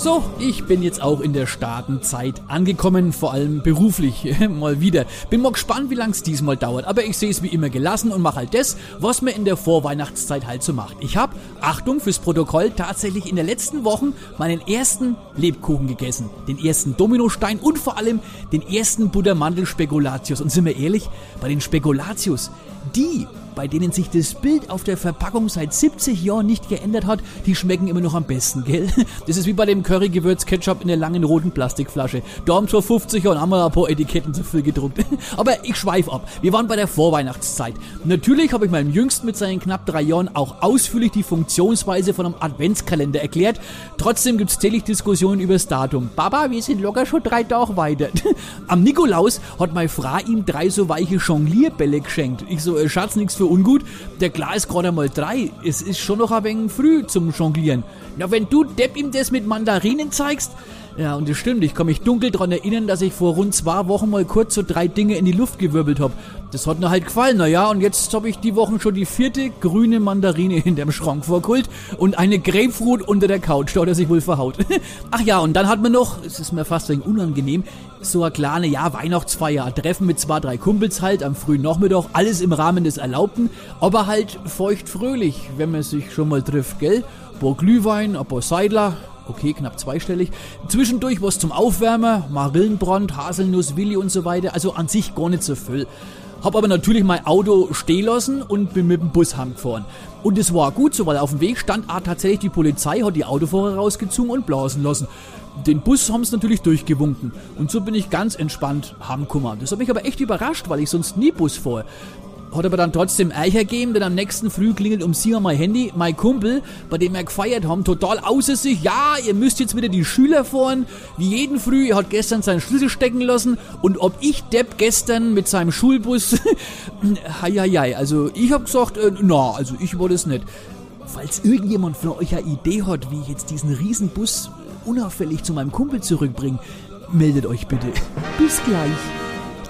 So, ich bin jetzt auch in der Startenzeit angekommen, vor allem beruflich mal wieder. Bin mal gespannt, wie lang es diesmal dauert, aber ich sehe es wie immer gelassen und mache halt das, was man in der Vorweihnachtszeit halt so macht. Ich habe, Achtung fürs Protokoll, tatsächlich in der letzten Woche meinen ersten Lebkuchen gegessen, den ersten Dominostein und vor allem den ersten Buttermandel-Spekulatius. Und sind wir ehrlich, bei den Spekulatius, die bei denen sich das Bild auf der Verpackung seit 70 Jahren nicht geändert hat, die schmecken immer noch am besten, gell? Das ist wie bei dem Curry-Gewürz-Ketchup in der langen roten Plastikflasche. Da haben vor 50 Jahren haben wir ein paar Etiketten zu viel gedruckt. Aber ich schweif ab. Wir waren bei der Vorweihnachtszeit. Natürlich habe ich meinem Jüngsten mit seinen knapp drei Jahren auch ausführlich die Funktionsweise von einem Adventskalender erklärt. Trotzdem gibt es täglich Diskussionen über das Datum. Baba, wir sind locker schon drei Tage weiter. Am Nikolaus hat meine Frau ihm drei so weiche Jonglierbälle geschenkt. Ich so, äh, Schatz, nix für ungut. Der klar ist gerade mal drei. Es ist schon noch ein wenig früh zum Jonglieren. Na, wenn du Depp ihm das mit Mandarinen zeigst, ja, und das stimmt. Ich kann mich dunkel daran erinnern, dass ich vor rund zwei Wochen mal kurz so drei Dinge in die Luft gewirbelt habe. Das hat mir halt gefallen, naja, und jetzt habe ich die Wochen schon die vierte grüne Mandarine in dem Schrank vorgeholt und eine Grapefruit unter der Couch, da hat er sich wohl verhaut. Ach ja, und dann hat man noch, es ist mir fast ein unangenehm, so eine kleine, ja, Weihnachtsfeier, Treffen mit zwei, drei Kumpels halt am frühen Nachmittag, alles im Rahmen des Erlaubten, aber halt feucht fröhlich, wenn man sich schon mal trifft, gell? Ein paar Glühwein, ein paar Seidler, okay, knapp zweistellig. Zwischendurch was zum Aufwärmen, Marillenbrand, Haselnuss, Willi und so weiter. Also an sich gar nicht so viel. Hab aber natürlich mein Auto stehen lassen und bin mit dem Bus heimgefahren. Und es war gut so, weil auf dem Weg stand ah, tatsächlich die Polizei, hat die Autofahrer rausgezogen und blasen lassen. Den Bus haben sie natürlich durchgewunken. Und so bin ich ganz entspannt heimgekommen. Das hat mich aber echt überrascht, weil ich sonst nie Bus fahre. Hat aber dann trotzdem Eicher gegeben, denn am nächsten Früh klingelt um 7 mein Handy. Mein Kumpel, bei dem wir gefeiert haben, total außer sich. Ja, ihr müsst jetzt wieder die Schüler fahren. Wie jeden Früh, er hat gestern seinen Schlüssel stecken lassen. Und ob ich Depp gestern mit seinem Schulbus... Heieiei, also ich hab gesagt, äh, na, also ich wollte es nicht. Falls irgendjemand von euch eine Idee hat, wie ich jetzt diesen Riesenbus unauffällig zu meinem Kumpel zurückbringe, meldet euch bitte. Bis gleich.